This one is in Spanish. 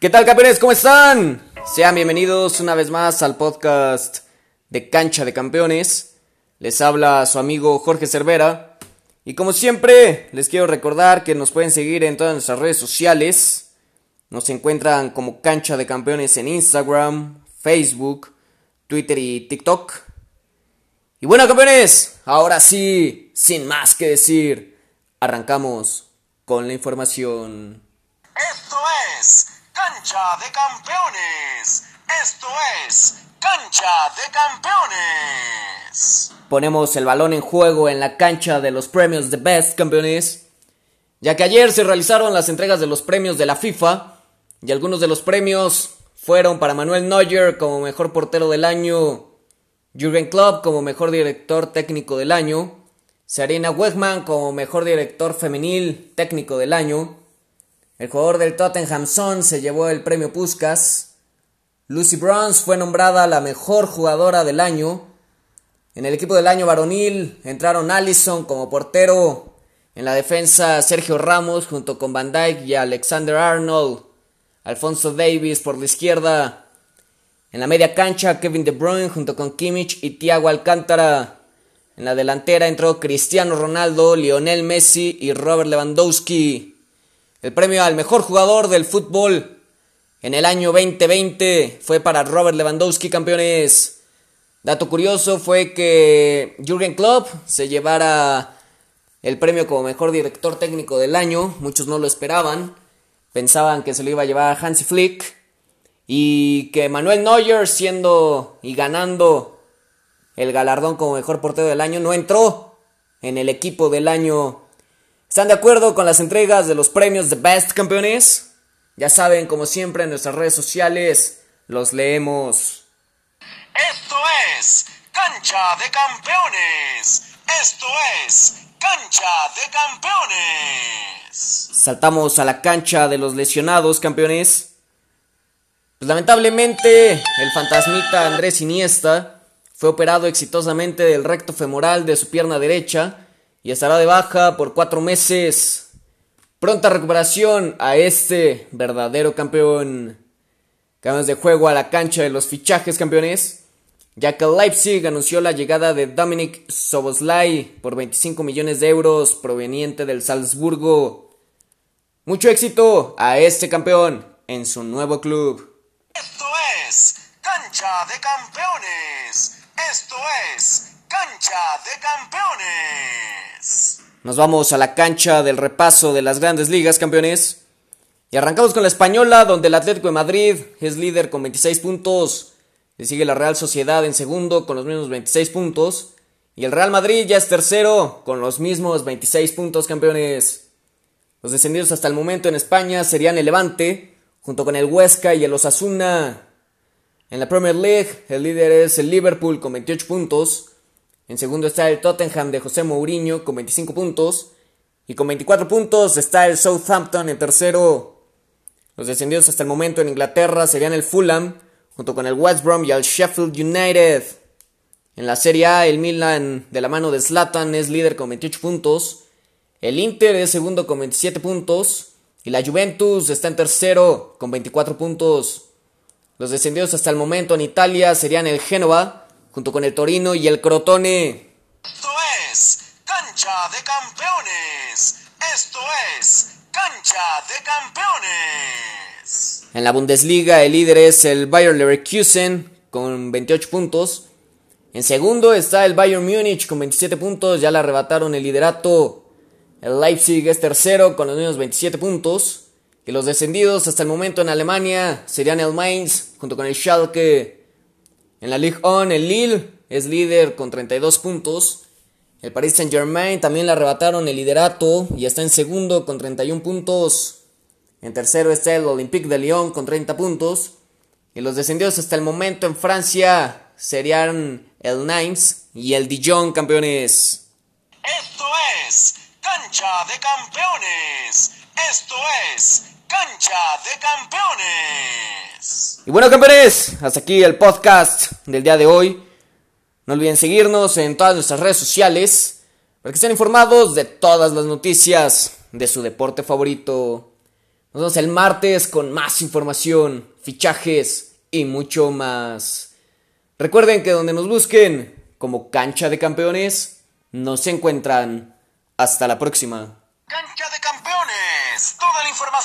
¿Qué tal campeones? ¿Cómo están? Sean bienvenidos una vez más al podcast de Cancha de Campeones. Les habla su amigo Jorge Cervera. Y como siempre, les quiero recordar que nos pueden seguir en todas nuestras redes sociales. Nos encuentran como Cancha de Campeones en Instagram, Facebook, Twitter y TikTok. Y bueno campeones, ahora sí, sin más que decir, arrancamos con la información. Esto es Cancha de Campeones. Esto es Cancha de Campeones. Ponemos el balón en juego en la cancha de los premios de Best Campeones, ya que ayer se realizaron las entregas de los premios de la FIFA y algunos de los premios fueron para Manuel Neuer como mejor portero del año, Jürgen Klopp como mejor director técnico del año, Sarina Wegman como mejor director femenil técnico del año, el jugador del Tottenham Son se llevó el premio Puskas, Lucy Bronze fue nombrada la mejor jugadora del año, en el equipo del año varonil entraron Allison como portero, en la defensa Sergio Ramos junto con Van Dyke y Alexander Arnold, Alfonso Davis por la izquierda, en la media cancha Kevin De Bruyne junto con Kimmich y Thiago Alcántara, en la delantera entró Cristiano Ronaldo, Lionel Messi y Robert Lewandowski. El premio al mejor jugador del fútbol en el año 2020 fue para Robert Lewandowski, campeones. Dato curioso fue que Jürgen Klopp se llevara el premio como mejor director técnico del año. Muchos no lo esperaban. Pensaban que se lo iba a llevar Hansi Flick. Y que Manuel Neuer, siendo y ganando el galardón como mejor portero del año, no entró en el equipo del año. ¿Están de acuerdo con las entregas de los premios de Best Campeones? Ya saben, como siempre, en nuestras redes sociales los leemos. Esto es Cancha de Campeones. Esto es Cancha de Campeones. Saltamos a la cancha de los lesionados, campeones. Pues lamentablemente, el fantasmita Andrés Iniesta fue operado exitosamente del recto femoral de su pierna derecha y estará de baja por cuatro meses. Pronta recuperación a este verdadero campeón. Cambios de juego a la cancha de los fichajes campeones, ya que Leipzig anunció la llegada de Dominic Soboslai por 25 millones de euros proveniente del Salzburgo. Mucho éxito a este campeón en su nuevo club. Esto es Cancha de Campeones. Esto es Cancha de Campeones. Nos vamos a la cancha del repaso de las grandes ligas, campeones. Y arrancamos con la española, donde el Atlético de Madrid es líder con 26 puntos. Le sigue la Real Sociedad en segundo con los mismos 26 puntos. Y el Real Madrid ya es tercero con los mismos 26 puntos campeones. Los descendidos hasta el momento en España serían el Levante, junto con el Huesca y el Osasuna. En la Premier League, el líder es el Liverpool con 28 puntos. En segundo está el Tottenham de José Mourinho con 25 puntos. Y con 24 puntos está el Southampton en tercero los descendidos hasta el momento en Inglaterra serían el Fulham, junto con el West Brom y el Sheffield United. En la Serie A, el Milan, de la mano de Zlatan, es líder con 28 puntos. El Inter es segundo con 27 puntos. Y la Juventus está en tercero con 24 puntos. Los descendidos hasta el momento en Italia serían el Génova, junto con el Torino y el Crotone. Esto es Cancha de Campeones. Esto es Cancha de Campeones. En la Bundesliga el líder es el Bayer Leverkusen con 28 puntos. En segundo está el Bayern Múnich con 27 puntos, ya le arrebataron el liderato. El Leipzig es tercero con los mismos 27 puntos. Y los descendidos hasta el momento en Alemania serían el Mainz junto con el Schalke. En la Ligue 1 el Lille es líder con 32 puntos. El Paris Saint Germain también le arrebataron el liderato y está en segundo con 31 puntos. En tercero está el Olympique de Lyon con 30 puntos. Y los descendidos hasta el momento en Francia serían el Nimes y el Dijon campeones. Esto es Cancha de Campeones. Esto es Cancha de Campeones. Y bueno campeones, hasta aquí el podcast del día de hoy. No olviden seguirnos en todas nuestras redes sociales para que estén informados de todas las noticias de su deporte favorito. Nos vemos el martes con más información, fichajes y mucho más. Recuerden que donde nos busquen como cancha de campeones, nos encuentran. Hasta la próxima. Cancha de Campeones. Toda la